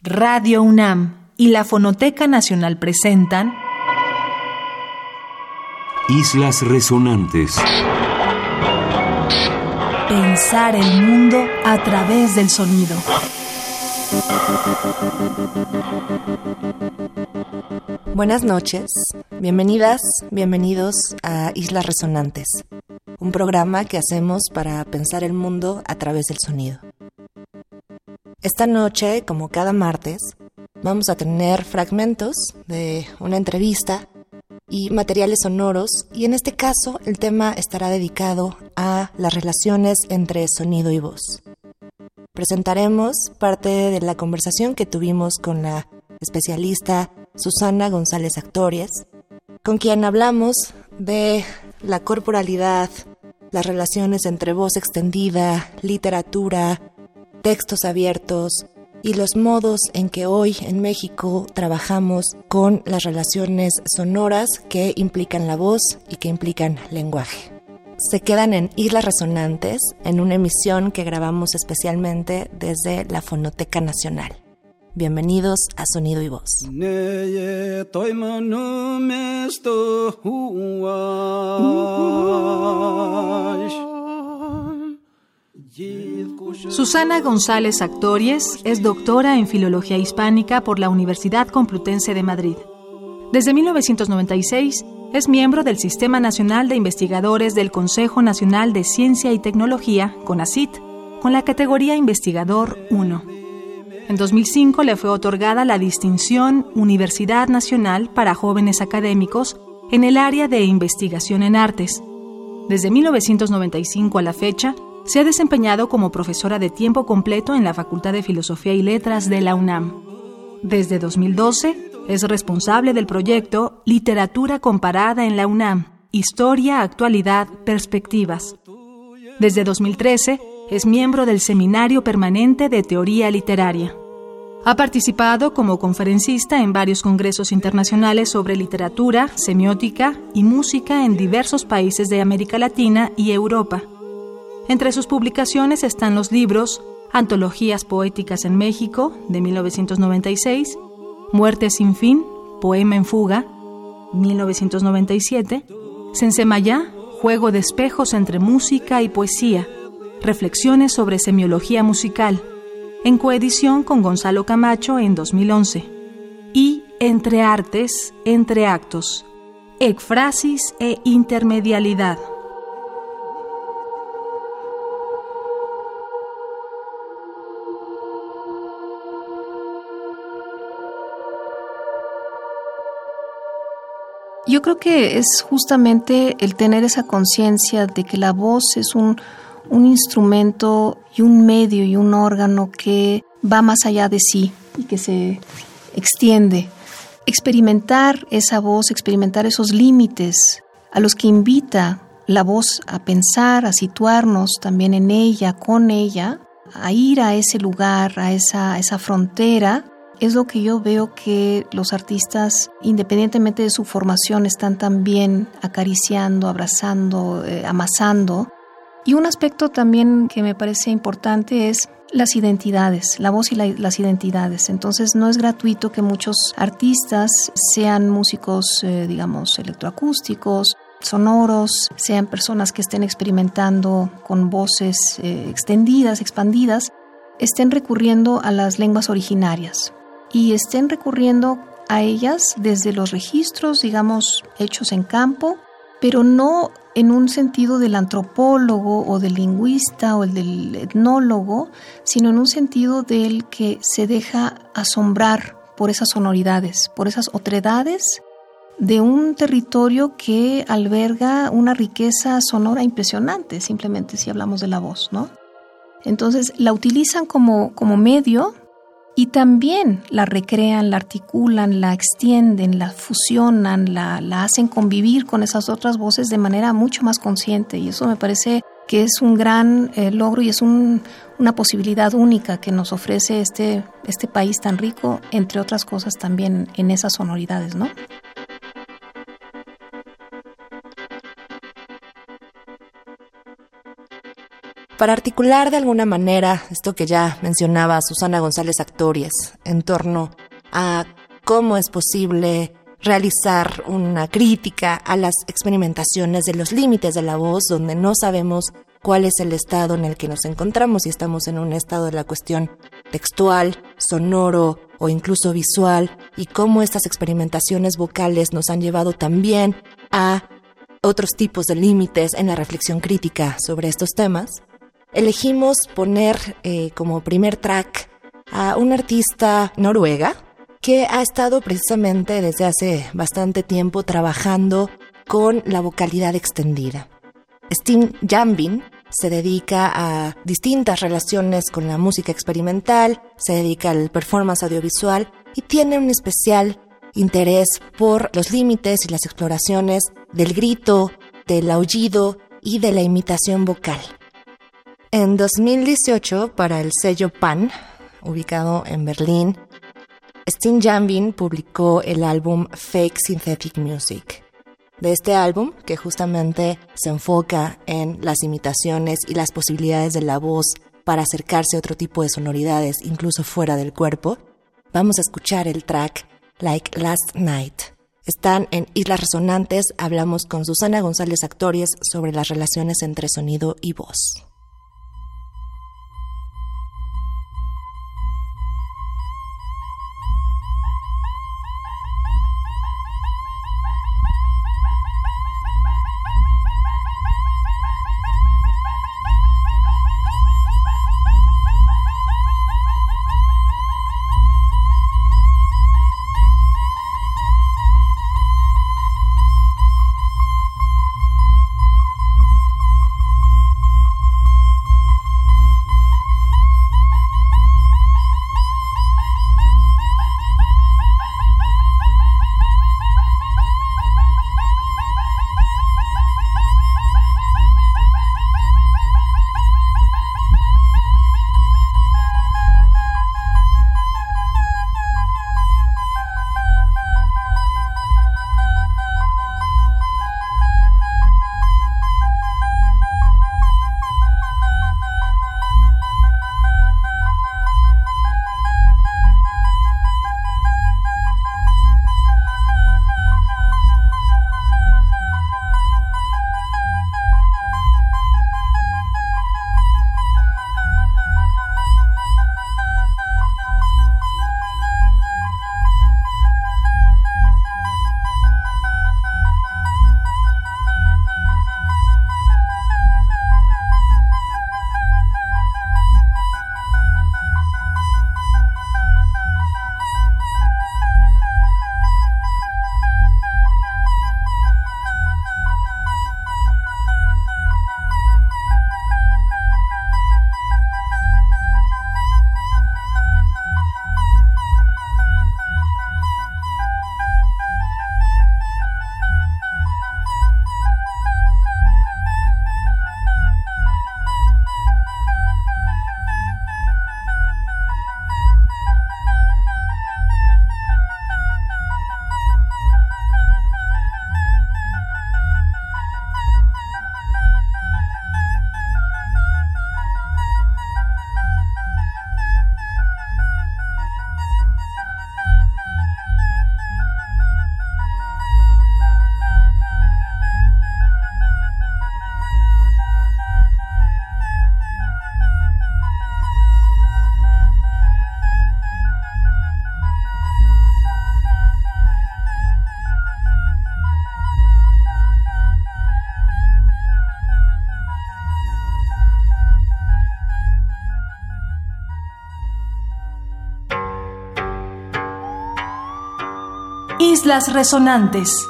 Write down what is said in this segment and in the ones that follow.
Radio UNAM y la Fonoteca Nacional presentan Islas Resonantes. Pensar el mundo a través del sonido. Buenas noches, bienvenidas, bienvenidos a Islas Resonantes, un programa que hacemos para pensar el mundo a través del sonido. Esta noche, como cada martes, vamos a tener fragmentos de una entrevista y materiales sonoros y en este caso el tema estará dedicado a las relaciones entre sonido y voz. Presentaremos parte de la conversación que tuvimos con la especialista Susana González Actorias, con quien hablamos de la corporalidad, las relaciones entre voz extendida, literatura, textos abiertos y los modos en que hoy en México trabajamos con las relaciones sonoras que implican la voz y que implican lenguaje. Se quedan en Islas Resonantes en una emisión que grabamos especialmente desde la Fonoteca Nacional. Bienvenidos a Sonido y Voz. Susana González Actories es doctora en Filología Hispánica por la Universidad Complutense de Madrid. Desde 1996 es miembro del Sistema Nacional de Investigadores del Consejo Nacional de Ciencia y Tecnología, CONACIT, con la categoría Investigador 1. En 2005 le fue otorgada la distinción Universidad Nacional para Jóvenes Académicos en el área de investigación en artes. Desde 1995 a la fecha, se ha desempeñado como profesora de tiempo completo en la Facultad de Filosofía y Letras de la UNAM. Desde 2012 es responsable del proyecto Literatura Comparada en la UNAM, Historia, Actualidad, Perspectivas. Desde 2013 es miembro del Seminario Permanente de Teoría Literaria. Ha participado como conferencista en varios congresos internacionales sobre literatura, semiótica y música en diversos países de América Latina y Europa. Entre sus publicaciones están los libros Antologías Poéticas en México, de 1996, Muerte sin fin, Poema en Fuga, 1997, Sensemayá, Juego de espejos entre música y poesía, Reflexiones sobre semiología musical, en coedición con Gonzalo Camacho en 2011, y Entre artes, entre actos, Ecfrasis e intermedialidad. Yo creo que es justamente el tener esa conciencia de que la voz es un, un instrumento y un medio y un órgano que va más allá de sí y que se extiende. Experimentar esa voz, experimentar esos límites a los que invita la voz a pensar, a situarnos también en ella, con ella, a ir a ese lugar, a esa, a esa frontera es lo que yo veo que los artistas, independientemente de su formación, están también acariciando, abrazando, eh, amasando. Y un aspecto también que me parece importante es las identidades, la voz y las identidades. Entonces no es gratuito que muchos artistas sean músicos, eh, digamos, electroacústicos, sonoros, sean personas que estén experimentando con voces eh, extendidas, expandidas, estén recurriendo a las lenguas originarias y estén recurriendo a ellas desde los registros, digamos, hechos en campo, pero no en un sentido del antropólogo o del lingüista o el del etnólogo, sino en un sentido del que se deja asombrar por esas sonoridades, por esas otredades de un territorio que alberga una riqueza sonora impresionante, simplemente si hablamos de la voz, ¿no? Entonces la utilizan como, como medio y también la recrean, la articulan, la extienden, la fusionan, la, hacen convivir con esas otras voces de manera mucho más consciente y eso me parece que es un gran eh, logro y es una posibilidad única que nos ofrece este, este país tan rico, entre otras cosas también en esas sonoridades, ¿no? Para articular de alguna manera esto que ya mencionaba Susana González Actorias en torno a cómo es posible realizar una crítica a las experimentaciones de los límites de la voz, donde no sabemos cuál es el estado en el que nos encontramos, si estamos en un estado de la cuestión textual, sonoro o incluso visual, y cómo estas experimentaciones vocales nos han llevado también a otros tipos de límites en la reflexión crítica sobre estos temas elegimos poner eh, como primer track a una artista noruega que ha estado precisamente desde hace bastante tiempo trabajando con la vocalidad extendida. Steen Jambin se dedica a distintas relaciones con la música experimental, se dedica al performance audiovisual y tiene un especial interés por los límites y las exploraciones del grito, del aullido y de la imitación vocal. En 2018, para el sello Pan, ubicado en Berlín, Steen Jambin publicó el álbum Fake Synthetic Music. De este álbum, que justamente se enfoca en las imitaciones y las posibilidades de la voz para acercarse a otro tipo de sonoridades, incluso fuera del cuerpo, vamos a escuchar el track Like Last Night. Están en Islas Resonantes, hablamos con Susana González Actores sobre las relaciones entre sonido y voz. Islas Resonantes.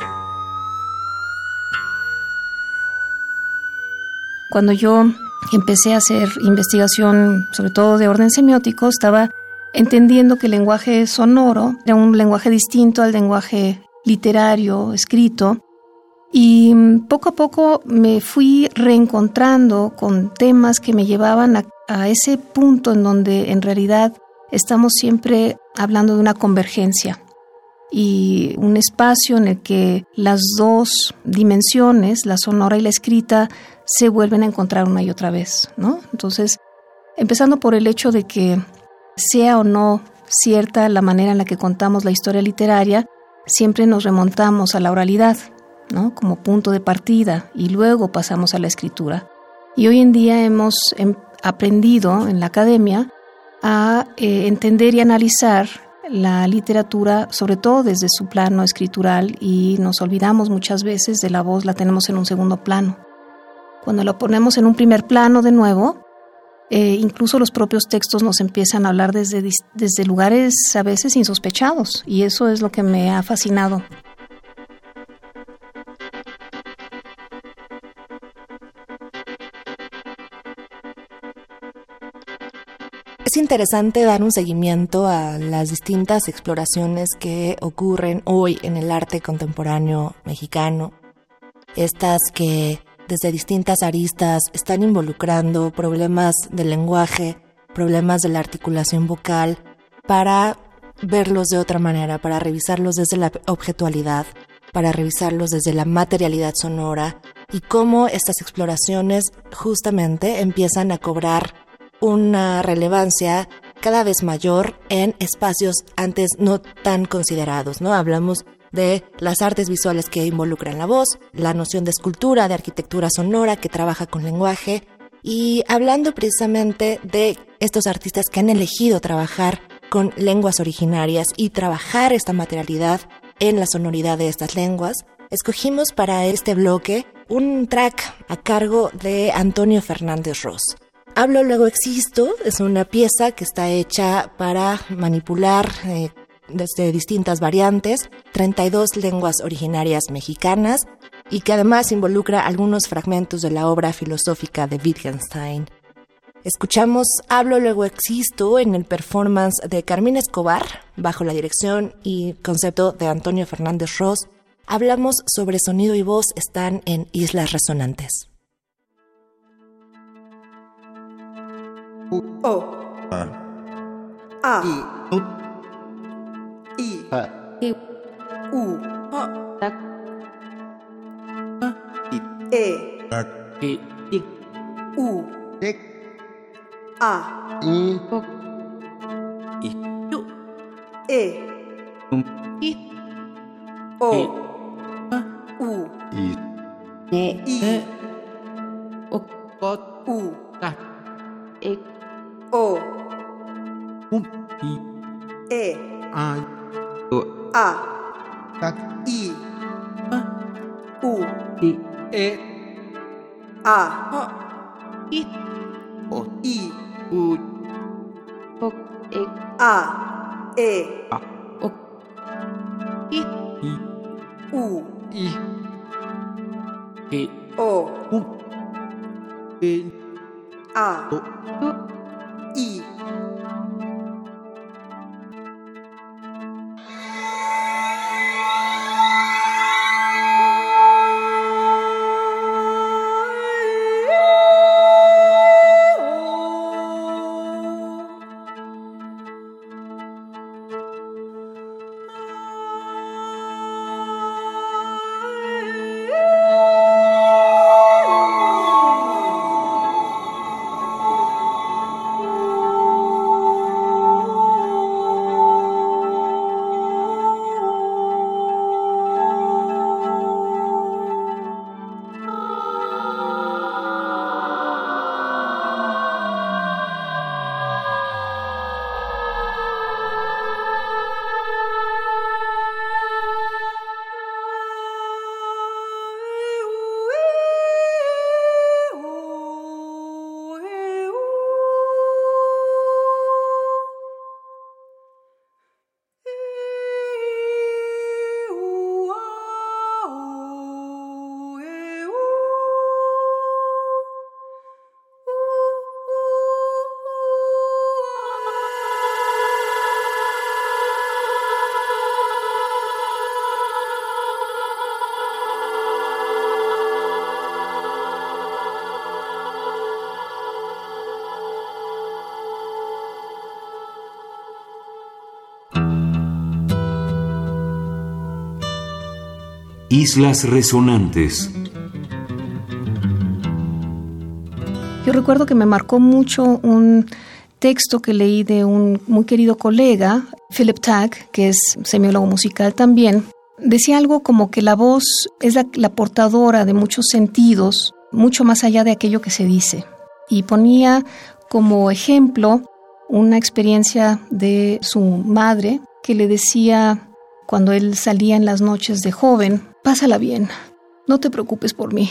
Cuando yo empecé a hacer investigación, sobre todo de orden semiótico, estaba entendiendo que el lenguaje sonoro era un lenguaje distinto al lenguaje literario, escrito, y poco a poco me fui reencontrando con temas que me llevaban a, a, ese punto en donde en realidad estamos siempre hablando de una convergencia y un espacio en el que las dos dimensiones, la sonora y la escrita, se vuelven a encontrar una y otra vez, ¿no? Entonces, empezando por el hecho de que sea o no cierta la manera en la que contamos la historia literaria, siempre nos remontamos a la oralidad, ¿no? Como punto de partida y luego pasamos a la escritura. Y hoy en día hemos em, aprendido en la academia a eh, entender y analizar la literatura, sobre todo desde su plano escritural, y nos olvidamos muchas veces de la voz, la tenemos en un segundo plano. Cuando la ponemos en un primer plano de nuevo, eh, incluso los propios textos nos empiezan a hablar desde, desde lugares a veces insospechados, y eso es lo que me ha fascinado. Interesante dar un seguimiento a las distintas exploraciones que ocurren hoy en el arte contemporáneo mexicano. Estas que desde distintas aristas están involucrando problemas del lenguaje, problemas de la articulación vocal, para verlos de otra manera, para revisarlos desde la objetualidad, para revisarlos desde la materialidad sonora y cómo estas exploraciones justamente empiezan a cobrar una relevancia cada vez mayor en espacios antes no tan considerados, ¿no? Hablamos de las artes visuales que involucran la voz, la noción de escultura, de arquitectura sonora que trabaja con lenguaje y hablando precisamente de estos artistas que han elegido trabajar con lenguas originarias y trabajar esta materialidad en la sonoridad de estas lenguas, escogimos para este bloque un track a cargo de Antonio Fernández Ross. Hablo luego existo es una pieza que está hecha para manipular eh, desde distintas variantes 32 lenguas originarias mexicanas y que además involucra algunos fragmentos de la obra filosófica de Wittgenstein. Escuchamos Hablo luego existo en el performance de Carmina Escobar bajo la dirección y concepto de Antonio Fernández Ross. Hablamos sobre sonido y voz están en Islas Resonantes. O. A. A. I. U I I. U. Tak. I. E. Tak. I. I. U. Dik A. I. Kok I. U. E. Um. I. O. U. I. Ne I O. Kot U E. A. O. I. I. U. I. E. O. Um E. A. O. I. Islas Resonantes. Yo recuerdo que me marcó mucho un texto que leí de un muy querido colega, Philip Tagg, que es semiólogo musical también. Decía algo como que la voz es la, portadora de muchos sentidos, mucho más allá de aquello que se dice. Y ponía como ejemplo una experiencia de su madre que le decía cuando él salía en las noches de joven, pásala bien, no te preocupes por mí.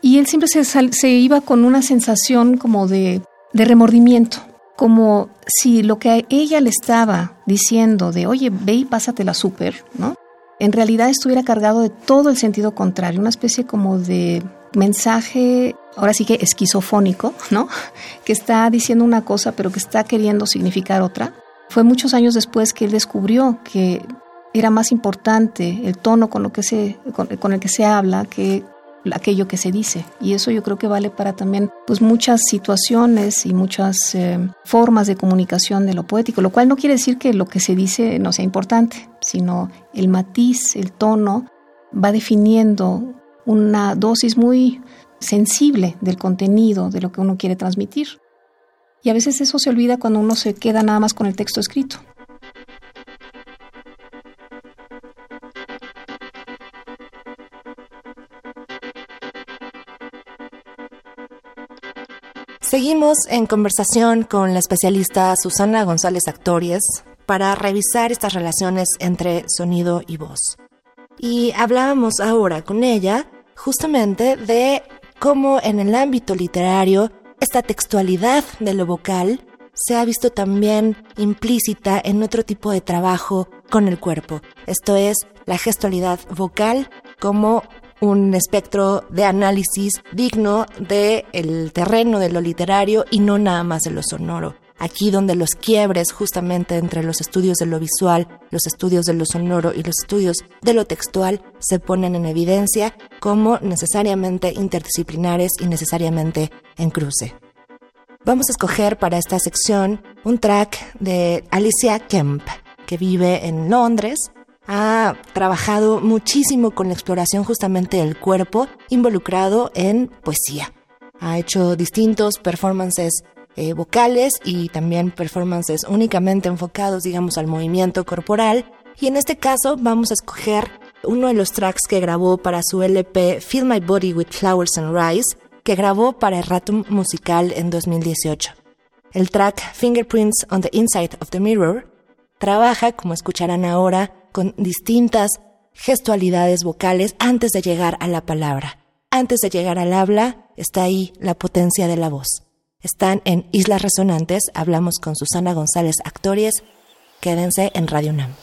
Y él siempre se, iba con una sensación como de, de remordimiento, como si lo que a ella le estaba diciendo de, oye, ve y pásatela súper, ¿no? En realidad estuviera cargado de todo el sentido contrario, una especie como de mensaje, ahora sí que esquizofónico, ¿no? Que está diciendo una cosa pero que está queriendo significar otra. Fue muchos años después que él descubrió que era más importante el tono con, lo que se, con, el que se habla que aquello que se dice. Y eso yo creo que vale para también pues, muchas situaciones y muchas eh, formas de comunicación de lo poético, lo cual no quiere decir que lo que se dice no sea importante, sino el matiz, el tono, va definiendo una dosis muy sensible del contenido de lo que uno quiere transmitir. Y a veces eso se olvida cuando uno se queda nada más con el texto escrito. Seguimos en conversación con la especialista Susana González Actorias para revisar estas relaciones entre sonido y voz. Y hablábamos ahora con ella justamente de cómo en el ámbito literario esta textualidad de lo vocal se ha visto también implícita en otro tipo de trabajo con el cuerpo. Esto es la gestualidad vocal como un espectro de análisis digno del el terreno de lo literario y no nada más de lo sonoro. Aquí donde los quiebres justamente entre los estudios de lo visual, los estudios de lo sonoro y los estudios de lo textual se ponen en evidencia como necesariamente interdisciplinares y necesariamente en cruce. Vamos a escoger para esta sección un track de Alicia Kemp, que vive en Londres ha trabajado muchísimo con la exploración justamente del cuerpo involucrado en poesía. Ha hecho distintos performances eh, vocales y también performances únicamente enfocados, digamos, al movimiento corporal. Y en este caso vamos a escoger uno de los tracks que grabó para su LP Fill My Body with Flowers and Rice, que grabó para Erratum Musical en 2018. El track Fingerprints on the Inside of the Mirror trabaja, como escucharán ahora, con distintas gestualidades vocales antes de llegar a la palabra. Antes de llegar al habla está ahí la potencia de la voz. Están en Islas Resonantes, hablamos con Susana González Actores. Quédense en Radio NAM.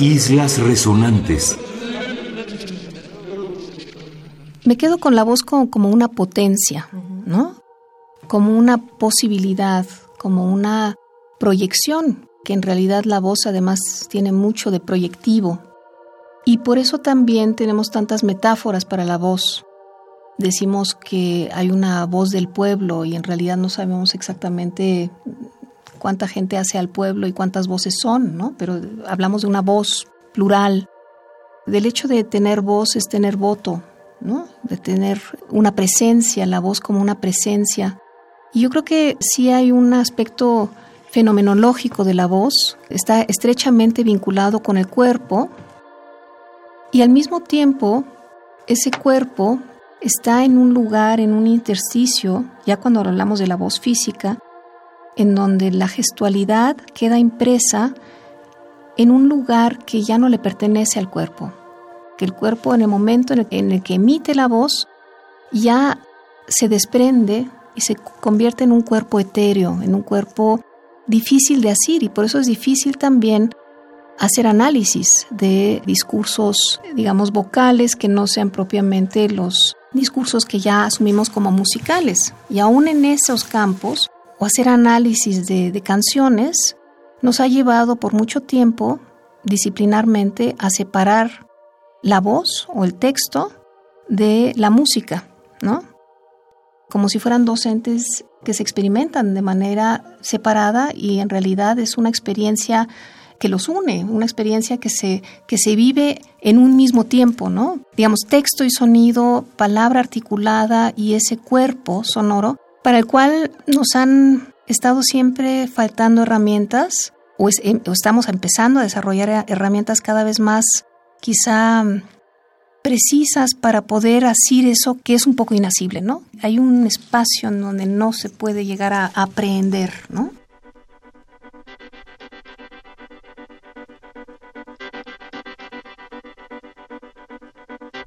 Islas Resonantes. Me quedo con la voz como, una potencia, ¿no? Como una posibilidad, como una proyección, que en realidad la voz además tiene mucho de proyectivo. Y por eso también tenemos tantas metáforas para la voz. Decimos que hay una voz del pueblo y en realidad no sabemos exactamente cuánta gente hace al pueblo y cuántas voces son, ¿no? Pero hablamos de una voz plural. Del hecho de tener voz es tener voto, ¿no? De tener una presencia, la voz como una presencia. Y yo creo que sí hay un aspecto fenomenológico de la voz, está estrechamente vinculado con el cuerpo y al mismo tiempo ese cuerpo está en un lugar, en un intersticio, ya cuando hablamos de la voz física, en donde la gestualidad queda impresa en un lugar que ya no le pertenece al cuerpo, que el cuerpo en el momento en el, que emite la voz ya se desprende y se convierte en un cuerpo etéreo, en un cuerpo difícil de hacer y por eso es difícil también hacer análisis de discursos, digamos, vocales que no sean propiamente los discursos que ya asumimos como musicales. Y aún en esos campos, o hacer análisis de, canciones nos ha llevado por mucho tiempo disciplinarmente a separar la voz o el texto de la música, ¿no? Como si fueran dos entes que se experimentan de manera separada y en realidad es una experiencia que los une, una experiencia que se, que se vive en un mismo tiempo, ¿no? Digamos, texto y sonido, palabra articulada y ese cuerpo sonoro para el cual nos han estado siempre faltando herramientas em, o, estamos empezando a desarrollar herramientas cada vez más quizá precisas para poder hacer eso que es un poco inasible, ¿no? Hay un espacio en donde no se puede llegar a aprender, ¿no?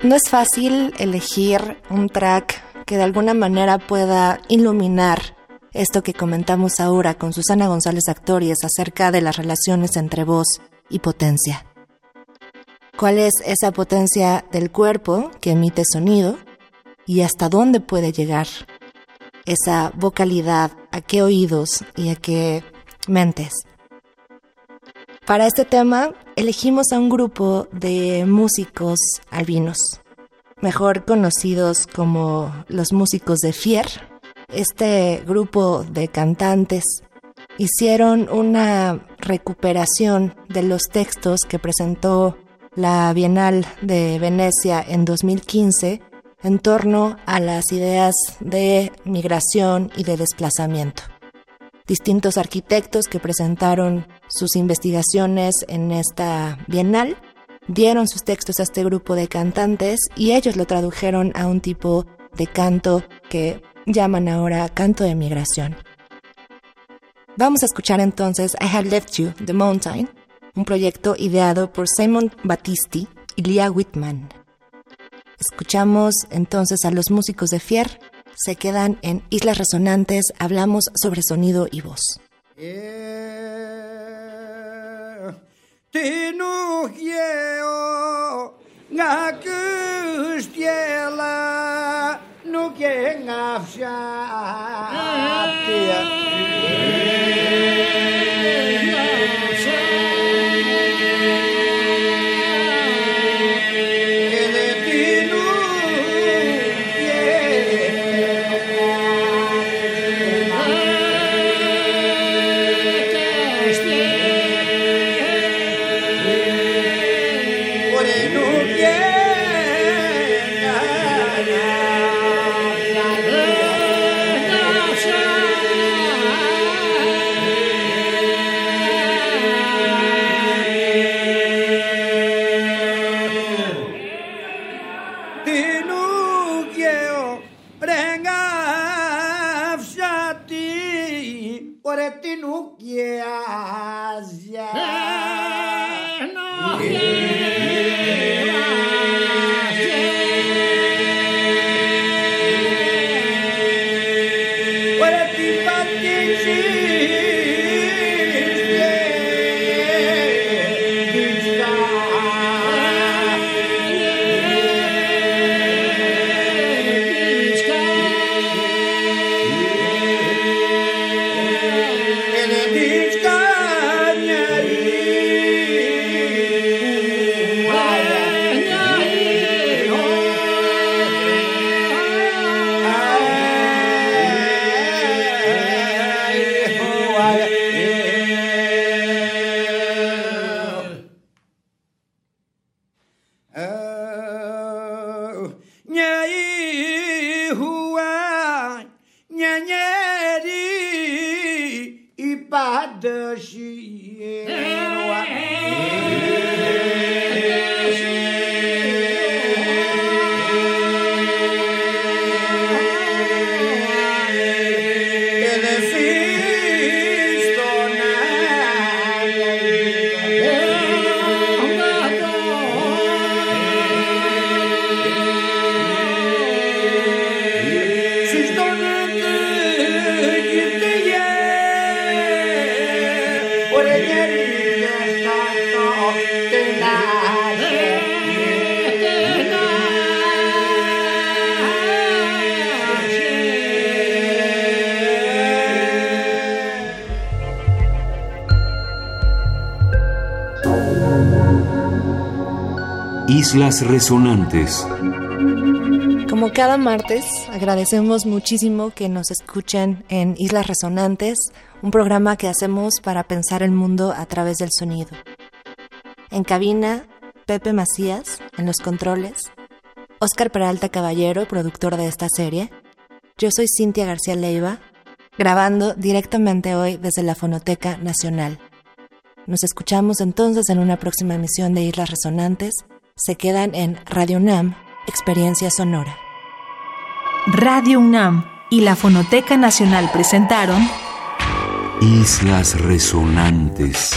No es fácil elegir un track que de alguna manera pueda iluminar esto que comentamos ahora con Susana González Actorias acerca de las relaciones entre voz y potencia. ¿Cuál es esa potencia del cuerpo que emite sonido y hasta dónde puede llegar esa vocalidad, a qué oídos y a qué mentes? Para este tema elegimos a un grupo de músicos albinos mejor conocidos como los músicos de Fier. Este grupo de cantantes hicieron una recuperación de los textos que presentó la Bienal de Venecia en 2015 en torno a las ideas de migración y de desplazamiento. Distintos arquitectos que presentaron sus investigaciones en esta Bienal dieron sus textos a este grupo de cantantes y ellos lo tradujeron a un tipo de canto que llaman ahora canto de migración. Vamos a escuchar entonces I Have Left You, The Mountain, un proyecto ideado por Simon Battisti y Leah Whitman. Escuchamos entonces a los músicos de Fier, se quedan en Islas Resonantes, hablamos sobre sonido y voz. tinugieo ngakus tiela nuke ngafsha mm-hmm. here. mimi huwa nyenyeri ibadashi yeah. Islas Resonantes. Como cada martes, agradecemos muchísimo que nos escuchen en Islas Resonantes, un programa que hacemos para pensar el mundo a través del sonido. En cabina, Pepe Macías, en los controles, Oscar Peralta Caballero, productor de esta serie. Yo soy Cintia García Leiva, grabando directamente hoy desde la Fonoteca Nacional. Nos escuchamos entonces en una próxima emisión de Islas Resonantes. Se quedan en Radio UNAM, Experiencia Sonora. Radio UNAM y la Fonoteca Nacional presentaron Islas Resonantes.